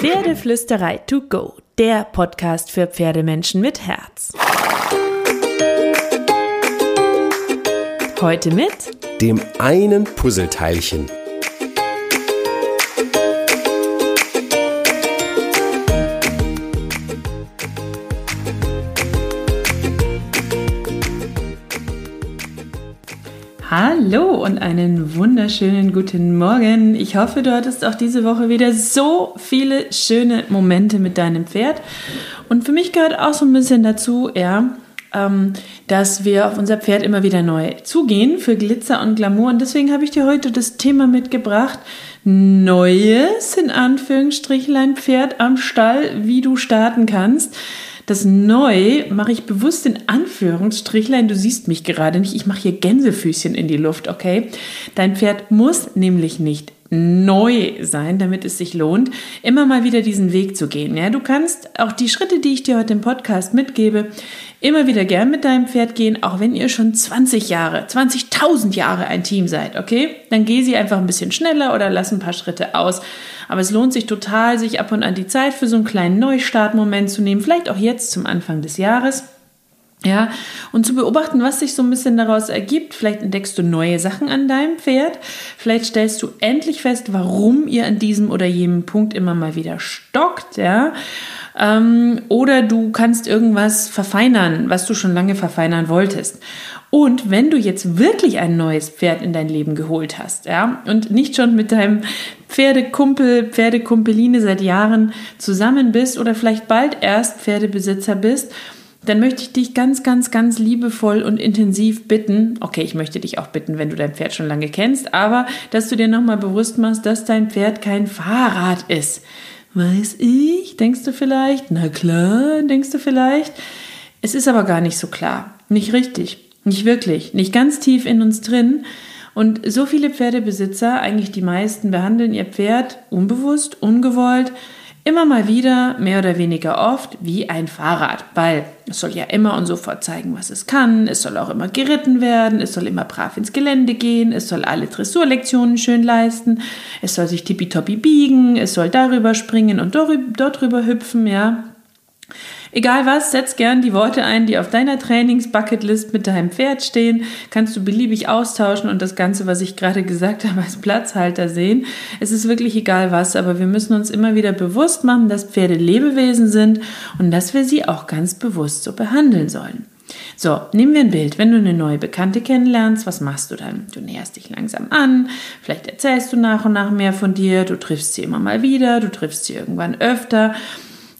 Pferdeflüsterei to go, der Podcast für Pferdemenschen mit Herz. Heute mit dem einen Puzzleteilchen. Und einen wunderschönen guten Morgen. Ich hoffe, du hattest auch diese Woche wieder so viele schöne Momente mit deinem Pferd. Und für mich gehört auch so ein bisschen dazu, ja, ähm, dass wir auf unser Pferd immer wieder neu zugehen für Glitzer und Glamour. Und deswegen habe ich dir heute das Thema mitgebracht. Neues, in Anführungsstrichlein, Pferd am Stall, wie du starten kannst. Das Neu mache ich bewusst in Anführungsstrichlein. Du siehst mich gerade nicht. Ich mache hier Gänsefüßchen in die Luft, okay? Dein Pferd muss nämlich nicht neu sein, damit es sich lohnt, immer mal wieder diesen Weg zu gehen. Ja, du kannst auch die Schritte, die ich dir heute im Podcast mitgebe, immer wieder gern mit deinem Pferd gehen, auch wenn ihr schon 20 Jahre, 20.000 Jahre ein Team seid, okay? Dann geh sie einfach ein bisschen schneller oder lass ein paar Schritte aus. Aber es lohnt sich total, sich ab und an die Zeit für so einen kleinen Neustartmoment zu nehmen, vielleicht auch jetzt zum Anfang des Jahres. Ja, und zu beobachten, was sich so ein bisschen daraus ergibt. Vielleicht entdeckst du neue Sachen an deinem Pferd. Vielleicht stellst du endlich fest, warum ihr an diesem oder jenem Punkt immer mal wieder stockt, ja. Ähm, oder du kannst irgendwas verfeinern, was du schon lange verfeinern wolltest. Und wenn du jetzt wirklich ein neues Pferd in dein Leben geholt hast, ja, und nicht schon mit deinem Pferdekumpel, Pferdekumpeline seit Jahren zusammen bist oder vielleicht bald erst Pferdebesitzer bist, dann möchte ich dich ganz, ganz, ganz liebevoll und intensiv bitten, okay, ich möchte dich auch bitten, wenn du dein Pferd schon lange kennst, aber dass du dir nochmal bewusst machst, dass dein Pferd kein Fahrrad ist. Weiß ich, denkst du vielleicht? Na klar, denkst du vielleicht? Es ist aber gar nicht so klar. Nicht richtig. Nicht wirklich. Nicht ganz tief in uns drin. Und so viele Pferdebesitzer, eigentlich die meisten, behandeln ihr Pferd unbewusst, ungewollt, immer mal wieder, mehr oder weniger oft, wie ein Fahrrad, weil es soll ja immer und sofort zeigen, was es kann, es soll auch immer geritten werden, es soll immer brav ins Gelände gehen, es soll alle Dressurlektionen schön leisten, es soll sich tippitoppi biegen, es soll darüber springen und dort drüber hüpfen, ja. Egal was, setz gern die Worte ein, die auf deiner Trainings-Bucketlist mit deinem Pferd stehen. Kannst du beliebig austauschen und das Ganze, was ich gerade gesagt habe, als Platzhalter sehen. Es ist wirklich egal was, aber wir müssen uns immer wieder bewusst machen, dass Pferde Lebewesen sind und dass wir sie auch ganz bewusst so behandeln sollen. So, nehmen wir ein Bild. Wenn du eine neue Bekannte kennenlernst, was machst du dann? Du näherst dich langsam an, vielleicht erzählst du nach und nach mehr von dir, du triffst sie immer mal wieder, du triffst sie irgendwann öfter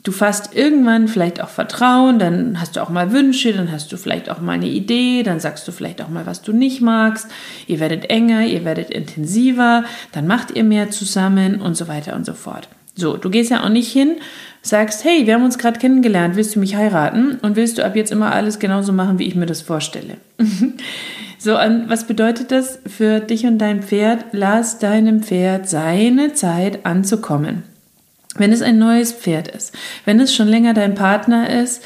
Du fasst irgendwann vielleicht auch Vertrauen, dann hast du auch mal Wünsche, dann hast du vielleicht auch mal eine Idee, dann sagst du vielleicht auch mal, was du nicht magst. Ihr werdet enger, ihr werdet intensiver, dann macht ihr mehr zusammen und so weiter und so fort. So, du gehst ja auch nicht hin, sagst, hey, wir haben uns gerade kennengelernt, willst du mich heiraten? Und willst du ab jetzt immer alles genauso machen, wie ich mir das vorstelle? so, was bedeutet das für dich und dein Pferd? Lass deinem Pferd seine Zeit anzukommen. Wenn es ein neues Pferd ist, wenn es schon länger dein Partner ist,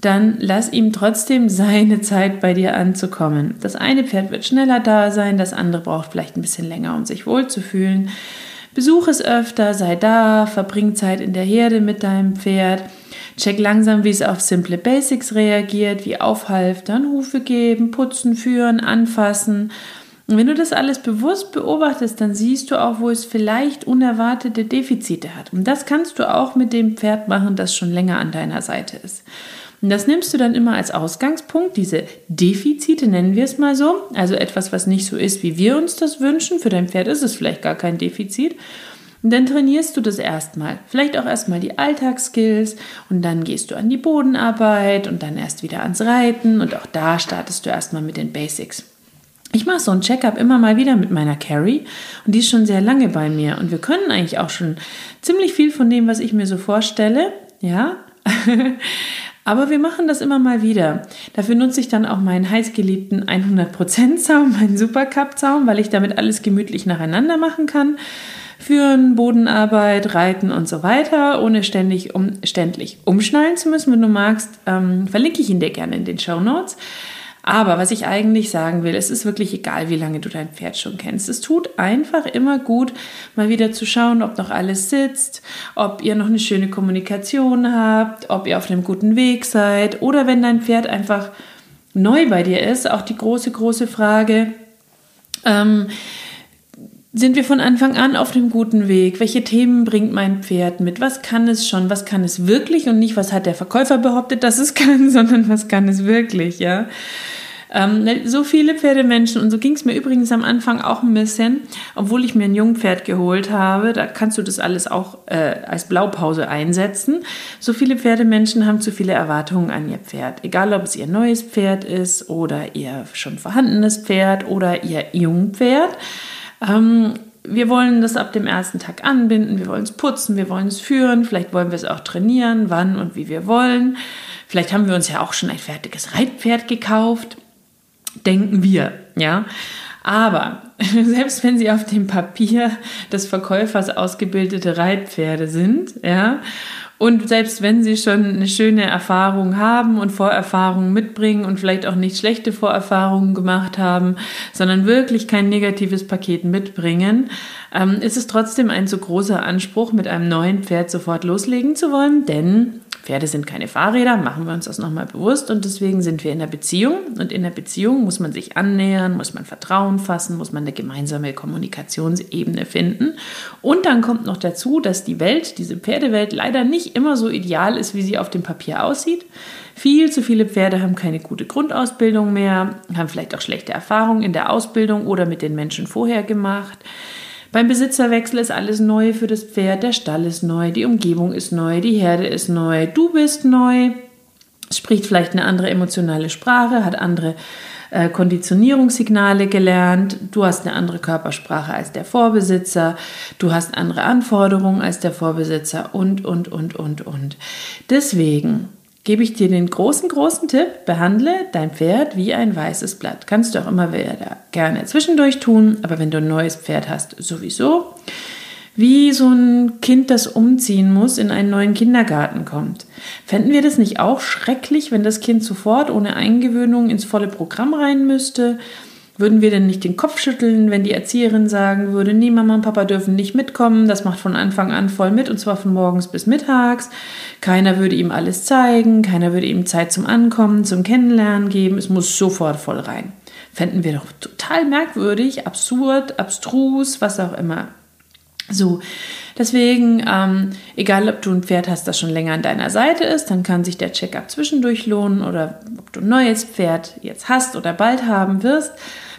dann lass ihm trotzdem seine Zeit bei dir anzukommen. Das eine Pferd wird schneller da sein, das andere braucht vielleicht ein bisschen länger, um sich wohlzufühlen. Besuch es öfter, sei da, verbring Zeit in der Herde mit deinem Pferd. Check langsam, wie es auf simple Basics reagiert, wie aufhalftern, Hufe geben, putzen, führen, anfassen und wenn du das alles bewusst beobachtest, dann siehst du auch, wo es vielleicht unerwartete Defizite hat. Und das kannst du auch mit dem Pferd machen, das schon länger an deiner Seite ist. Und das nimmst du dann immer als Ausgangspunkt, diese Defizite nennen wir es mal so, also etwas, was nicht so ist, wie wir uns das wünschen. Für dein Pferd ist es vielleicht gar kein Defizit. Und dann trainierst du das erstmal. Vielleicht auch erstmal die Alltagsskills und dann gehst du an die Bodenarbeit und dann erst wieder ans Reiten und auch da startest du erstmal mit den Basics. Ich mache so ein Checkup immer mal wieder mit meiner Carrie und die ist schon sehr lange bei mir und wir können eigentlich auch schon ziemlich viel von dem, was ich mir so vorstelle, ja. Aber wir machen das immer mal wieder. Dafür nutze ich dann auch meinen heißgeliebten 100% Zaum, meinen Supercup Zaum, weil ich damit alles gemütlich nacheinander machen kann. Führen, Bodenarbeit, Reiten und so weiter, ohne ständig um, ständig umschnallen zu müssen, wenn du magst. Ähm, verlinke ich ihn dir gerne in den Show Notes. Aber was ich eigentlich sagen will, es ist wirklich egal, wie lange du dein Pferd schon kennst. Es tut einfach immer gut, mal wieder zu schauen, ob noch alles sitzt, ob ihr noch eine schöne Kommunikation habt, ob ihr auf einem guten Weg seid oder wenn dein Pferd einfach neu bei dir ist, auch die große, große Frage, ähm, sind wir von Anfang an auf dem guten Weg? Welche Themen bringt mein Pferd mit? Was kann es schon? Was kann es wirklich? Und nicht, was hat der Verkäufer behauptet, dass es kann, sondern was kann es wirklich, ja? Ähm, ne, so viele Pferdemenschen, und so ging es mir übrigens am Anfang auch ein bisschen, obwohl ich mir ein Jungpferd geholt habe, da kannst du das alles auch äh, als Blaupause einsetzen. So viele Pferdemenschen haben zu viele Erwartungen an ihr Pferd. Egal, ob es ihr neues Pferd ist oder ihr schon vorhandenes Pferd oder ihr Jungpferd. Ähm, wir wollen das ab dem ersten Tag anbinden, wir wollen es putzen, wir wollen es führen, vielleicht wollen wir es auch trainieren, wann und wie wir wollen. Vielleicht haben wir uns ja auch schon ein fertiges Reitpferd gekauft, denken wir, ja. Aber selbst wenn sie auf dem Papier des Verkäufers ausgebildete Reitpferde sind, ja, und selbst wenn sie schon eine schöne Erfahrung haben und Vorerfahrungen mitbringen und vielleicht auch nicht schlechte Vorerfahrungen gemacht haben, sondern wirklich kein negatives Paket mitbringen, ähm, ist es trotzdem ein zu großer Anspruch, mit einem neuen Pferd sofort loslegen zu wollen, denn Pferde sind keine Fahrräder, machen wir uns das nochmal bewusst und deswegen sind wir in der Beziehung und in der Beziehung muss man sich annähern, muss man Vertrauen fassen, muss man eine gemeinsame Kommunikationsebene finden und dann kommt noch dazu, dass die Welt, diese Pferdewelt leider nicht immer so ideal ist, wie sie auf dem Papier aussieht. Viel zu viele Pferde haben keine gute Grundausbildung mehr, haben vielleicht auch schlechte Erfahrungen in der Ausbildung oder mit den Menschen vorher gemacht. Beim Besitzerwechsel ist alles neu für das Pferd, der Stall ist neu, die Umgebung ist neu, die Herde ist neu, du bist neu, spricht vielleicht eine andere emotionale Sprache, hat andere äh, Konditionierungssignale gelernt, du hast eine andere Körpersprache als der Vorbesitzer, du hast andere Anforderungen als der Vorbesitzer und, und, und, und, und. Deswegen gebe ich dir den großen, großen Tipp, behandle dein Pferd wie ein weißes Blatt. Kannst du auch immer wieder gerne zwischendurch tun, aber wenn du ein neues Pferd hast, sowieso. Wie so ein Kind, das umziehen muss, in einen neuen Kindergarten kommt. Fänden wir das nicht auch schrecklich, wenn das Kind sofort ohne Eingewöhnung ins volle Programm rein müsste? Würden wir denn nicht den Kopf schütteln, wenn die Erzieherin sagen würde, nee, Mama und Papa dürfen nicht mitkommen, das macht von Anfang an voll mit und zwar von morgens bis mittags. Keiner würde ihm alles zeigen, keiner würde ihm Zeit zum Ankommen, zum Kennenlernen geben, es muss sofort voll rein. Fänden wir doch total merkwürdig, absurd, abstrus, was auch immer. So, deswegen, ähm, egal ob du ein Pferd hast, das schon länger an deiner Seite ist, dann kann sich der Checkup zwischendurch lohnen oder ob du ein neues Pferd jetzt hast oder bald haben wirst.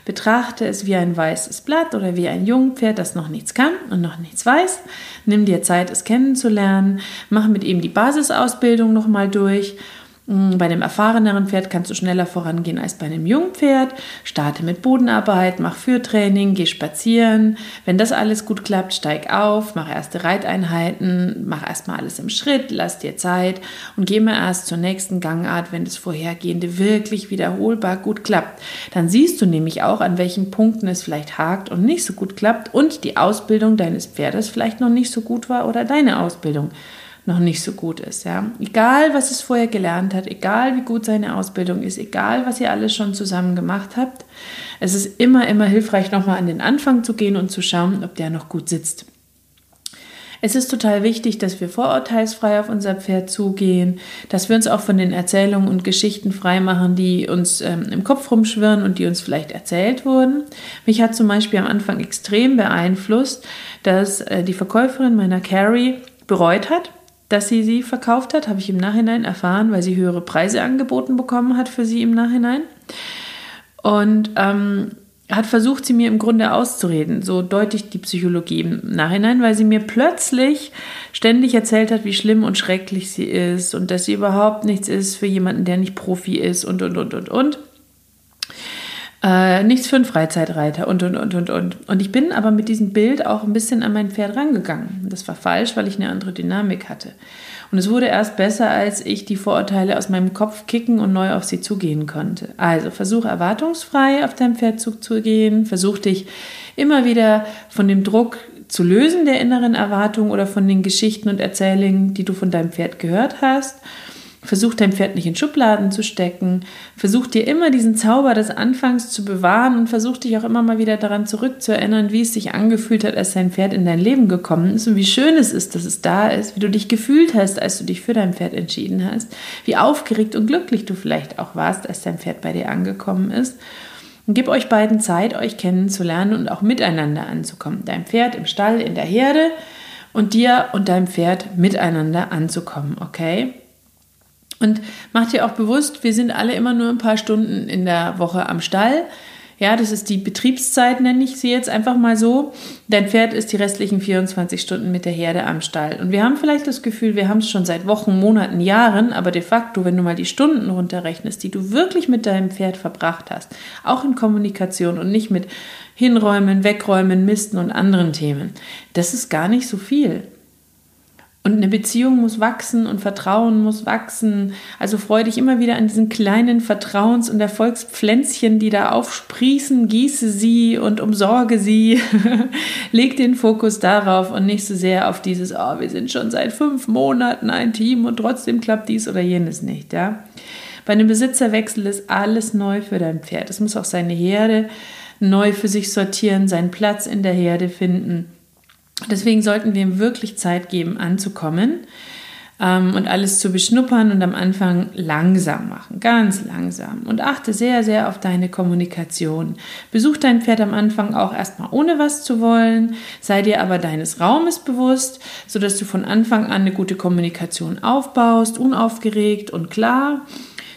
Betrachte es wie ein weißes Blatt oder wie ein Jungpferd, das noch nichts kann und noch nichts weiß. Nimm dir Zeit, es kennenzulernen. Mach mit ihm die Basisausbildung nochmal durch bei einem erfahreneren Pferd kannst du schneller vorangehen als bei einem jungen Pferd. Starte mit Bodenarbeit, mach Führtraining, geh spazieren. Wenn das alles gut klappt, steig auf, mach erste Reiteinheiten, mach erstmal alles im Schritt, lass dir Zeit und geh mal erst zur nächsten Gangart, wenn das vorhergehende wirklich wiederholbar gut klappt. Dann siehst du nämlich auch, an welchen Punkten es vielleicht hakt und nicht so gut klappt und die Ausbildung deines Pferdes vielleicht noch nicht so gut war oder deine Ausbildung noch nicht so gut ist. Ja? Egal, was es vorher gelernt hat, egal wie gut seine Ausbildung ist, egal, was ihr alles schon zusammen gemacht habt, es ist immer, immer hilfreich, nochmal an den Anfang zu gehen und zu schauen, ob der noch gut sitzt. Es ist total wichtig, dass wir vorurteilsfrei auf unser Pferd zugehen, dass wir uns auch von den Erzählungen und Geschichten frei machen, die uns ähm, im Kopf rumschwirren und die uns vielleicht erzählt wurden. Mich hat zum Beispiel am Anfang extrem beeinflusst, dass äh, die Verkäuferin meiner Carrie bereut hat, dass sie sie verkauft hat, habe ich im Nachhinein erfahren, weil sie höhere Preise angeboten bekommen hat für sie im Nachhinein. Und ähm, hat versucht, sie mir im Grunde auszureden. So deutlich die Psychologie im Nachhinein, weil sie mir plötzlich ständig erzählt hat, wie schlimm und schrecklich sie ist und dass sie überhaupt nichts ist für jemanden, der nicht Profi ist und, und, und, und, und. Äh, nichts für einen Freizeitreiter und, und, und, und, und. Und ich bin aber mit diesem Bild auch ein bisschen an mein Pferd rangegangen. Das war falsch, weil ich eine andere Dynamik hatte. Und es wurde erst besser, als ich die Vorurteile aus meinem Kopf kicken und neu auf sie zugehen konnte. Also versuch erwartungsfrei auf dein Pferd zuzugehen, versuch dich immer wieder von dem Druck zu lösen der inneren Erwartung oder von den Geschichten und Erzählungen, die du von deinem Pferd gehört hast Versuch dein Pferd nicht in Schubladen zu stecken. Versuch dir immer diesen Zauber des Anfangs zu bewahren und versuch dich auch immer mal wieder daran zurückzuerinnern, wie es sich angefühlt hat, als dein Pferd in dein Leben gekommen ist und wie schön es ist, dass es da ist, wie du dich gefühlt hast, als du dich für dein Pferd entschieden hast, wie aufgeregt und glücklich du vielleicht auch warst, als dein Pferd bei dir angekommen ist. Und gib euch beiden Zeit, euch kennenzulernen und auch miteinander anzukommen. Dein Pferd im Stall, in der Herde und dir und deinem Pferd miteinander anzukommen, okay? Und mach dir auch bewusst, wir sind alle immer nur ein paar Stunden in der Woche am Stall. Ja, das ist die Betriebszeit, nenne ich sie jetzt einfach mal so. Dein Pferd ist die restlichen 24 Stunden mit der Herde am Stall. Und wir haben vielleicht das Gefühl, wir haben es schon seit Wochen, Monaten, Jahren, aber de facto, wenn du mal die Stunden runterrechnest, die du wirklich mit deinem Pferd verbracht hast, auch in Kommunikation und nicht mit Hinräumen, Wegräumen, Misten und anderen Themen, das ist gar nicht so viel. Und eine Beziehung muss wachsen und Vertrauen muss wachsen. Also freu dich immer wieder an diesen kleinen Vertrauens- und Erfolgspflänzchen, die da aufsprießen. Gieße sie und umsorge sie. Leg den Fokus darauf und nicht so sehr auf dieses, oh, wir sind schon seit fünf Monaten ein Team und trotzdem klappt dies oder jenes nicht, ja. Bei einem Besitzerwechsel ist alles neu für dein Pferd. Es muss auch seine Herde neu für sich sortieren, seinen Platz in der Herde finden. Deswegen sollten wir ihm wirklich Zeit geben, anzukommen ähm, und alles zu beschnuppern und am Anfang langsam machen, ganz langsam. Und achte sehr, sehr auf deine Kommunikation. Besuch dein Pferd am Anfang auch erstmal ohne was zu wollen, sei dir aber deines Raumes bewusst, sodass du von Anfang an eine gute Kommunikation aufbaust, unaufgeregt und klar.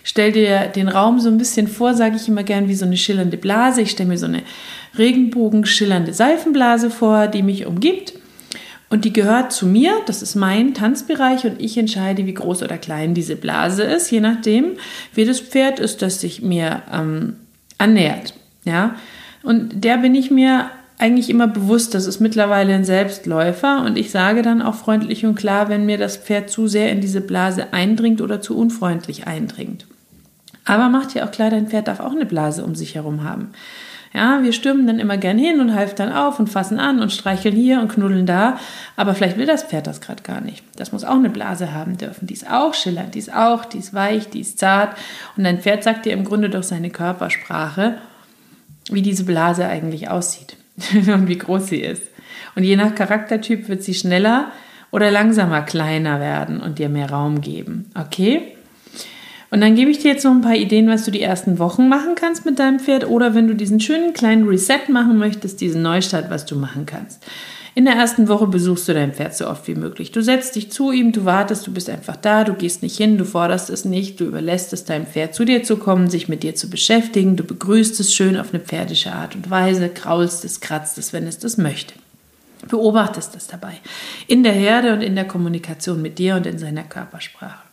Stell dir den Raum so ein bisschen vor, sage ich immer gern, wie so eine schillernde Blase. Ich stelle mir so eine regenbogenschillernde Seifenblase vor, die mich umgibt. Und die gehört zu mir, das ist mein Tanzbereich und ich entscheide, wie groß oder klein diese Blase ist, je nachdem, wie das Pferd ist, das sich mir ähm, annähert. Ja? Und der bin ich mir eigentlich immer bewusst, das ist mittlerweile ein Selbstläufer und ich sage dann auch freundlich und klar, wenn mir das Pferd zu sehr in diese Blase eindringt oder zu unfreundlich eindringt. Aber macht ja auch klar, dein Pferd darf auch eine Blase um sich herum haben. Ja, wir stürmen dann immer gern hin und halten dann auf und fassen an und streicheln hier und knuddeln da. Aber vielleicht will das Pferd das gerade gar nicht. Das muss auch eine Blase haben dürfen. Die ist auch schillernd, die ist auch, die ist weich, die ist zart. Und dein Pferd sagt dir im Grunde durch seine Körpersprache, wie diese Blase eigentlich aussieht und wie groß sie ist. Und je nach Charaktertyp wird sie schneller oder langsamer kleiner werden und dir mehr Raum geben. Okay? Und dann gebe ich dir jetzt noch ein paar Ideen, was du die ersten Wochen machen kannst mit deinem Pferd oder wenn du diesen schönen kleinen Reset machen möchtest, diesen Neustart, was du machen kannst. In der ersten Woche besuchst du dein Pferd so oft wie möglich. Du setzt dich zu ihm, du wartest, du bist einfach da, du gehst nicht hin, du forderst es nicht, du überlässt es deinem Pferd zu dir zu kommen, sich mit dir zu beschäftigen, du begrüßt es schön auf eine pferdische Art und Weise, kraulst es, kratzt es, wenn es das möchte. Beobachtest es dabei. In der Herde und in der Kommunikation mit dir und in seiner Körpersprache.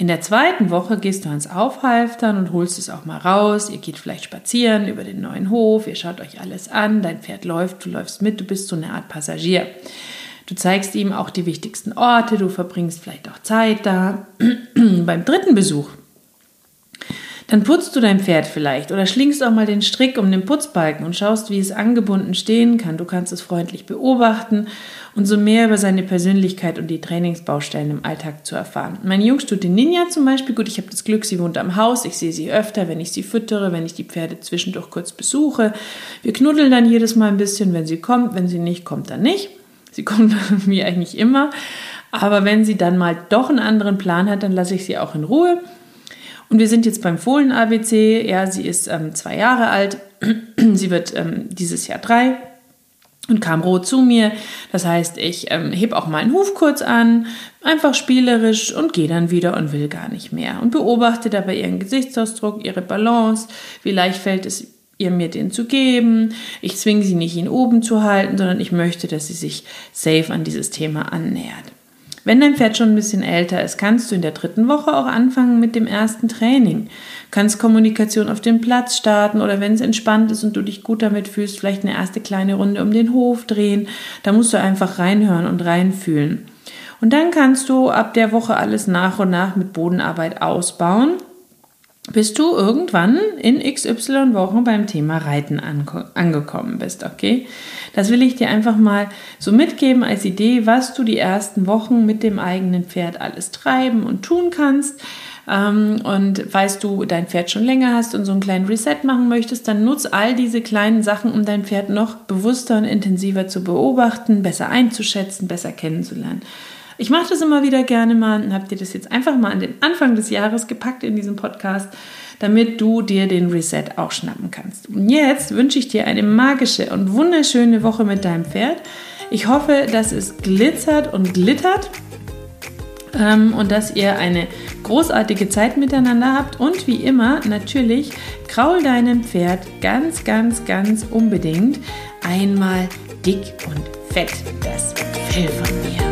In der zweiten Woche gehst du ans Aufhalftern und holst es auch mal raus. Ihr geht vielleicht spazieren über den neuen Hof, ihr schaut euch alles an, dein Pferd läuft, du läufst mit, du bist so eine Art Passagier. Du zeigst ihm auch die wichtigsten Orte, du verbringst vielleicht auch Zeit da. Beim dritten Besuch dann putzt du dein Pferd vielleicht oder schlingst auch mal den Strick um den Putzbalken und schaust, wie es angebunden stehen kann. Du kannst es freundlich beobachten und so mehr über seine Persönlichkeit und die Trainingsbaustellen im Alltag zu erfahren. Meine Jungstute Ninja zum Beispiel, gut, ich habe das Glück, sie wohnt am Haus, ich sehe sie öfter, wenn ich sie füttere, wenn ich die Pferde zwischendurch kurz besuche. Wir knuddeln dann jedes Mal ein bisschen, wenn sie kommt, wenn sie nicht kommt, dann nicht. Sie kommt mir eigentlich immer. Aber wenn sie dann mal doch einen anderen Plan hat, dann lasse ich sie auch in Ruhe und wir sind jetzt beim Fohlen-ABC. Ja, sie ist ähm, zwei Jahre alt. sie wird ähm, dieses Jahr drei und kam rot zu mir. Das heißt, ich ähm, heb auch mal einen Huf kurz an, einfach spielerisch und gehe dann wieder und will gar nicht mehr. Und beobachte dabei ihren Gesichtsausdruck, ihre Balance, wie leicht fällt es ihr mir den zu geben. Ich zwinge sie nicht, ihn oben zu halten, sondern ich möchte, dass sie sich safe an dieses Thema annähert. Wenn dein Pferd schon ein bisschen älter ist, kannst du in der dritten Woche auch anfangen mit dem ersten Training. Kannst Kommunikation auf dem Platz starten oder wenn es entspannt ist und du dich gut damit fühlst, vielleicht eine erste kleine Runde um den Hof drehen. Da musst du einfach reinhören und reinfühlen. Und dann kannst du ab der Woche alles nach und nach mit Bodenarbeit ausbauen bis du irgendwann in XY Wochen beim Thema Reiten angekommen bist, okay? Das will ich dir einfach mal so mitgeben als Idee, was du die ersten Wochen mit dem eigenen Pferd alles treiben und tun kannst. Ähm, und weißt du, dein Pferd schon länger hast und so einen kleinen Reset machen möchtest, dann nutz all diese kleinen Sachen, um dein Pferd noch bewusster und intensiver zu beobachten, besser einzuschätzen, besser kennenzulernen. Ich mache das immer wieder gerne mal und habe dir das jetzt einfach mal an den Anfang des Jahres gepackt in diesem Podcast, damit du dir den Reset auch schnappen kannst. Und jetzt wünsche ich dir eine magische und wunderschöne Woche mit deinem Pferd. Ich hoffe, dass es glitzert und glittert ähm, und dass ihr eine großartige Zeit miteinander habt. Und wie immer, natürlich, kraul deinem Pferd ganz, ganz, ganz unbedingt einmal dick und fett das Fell von mir.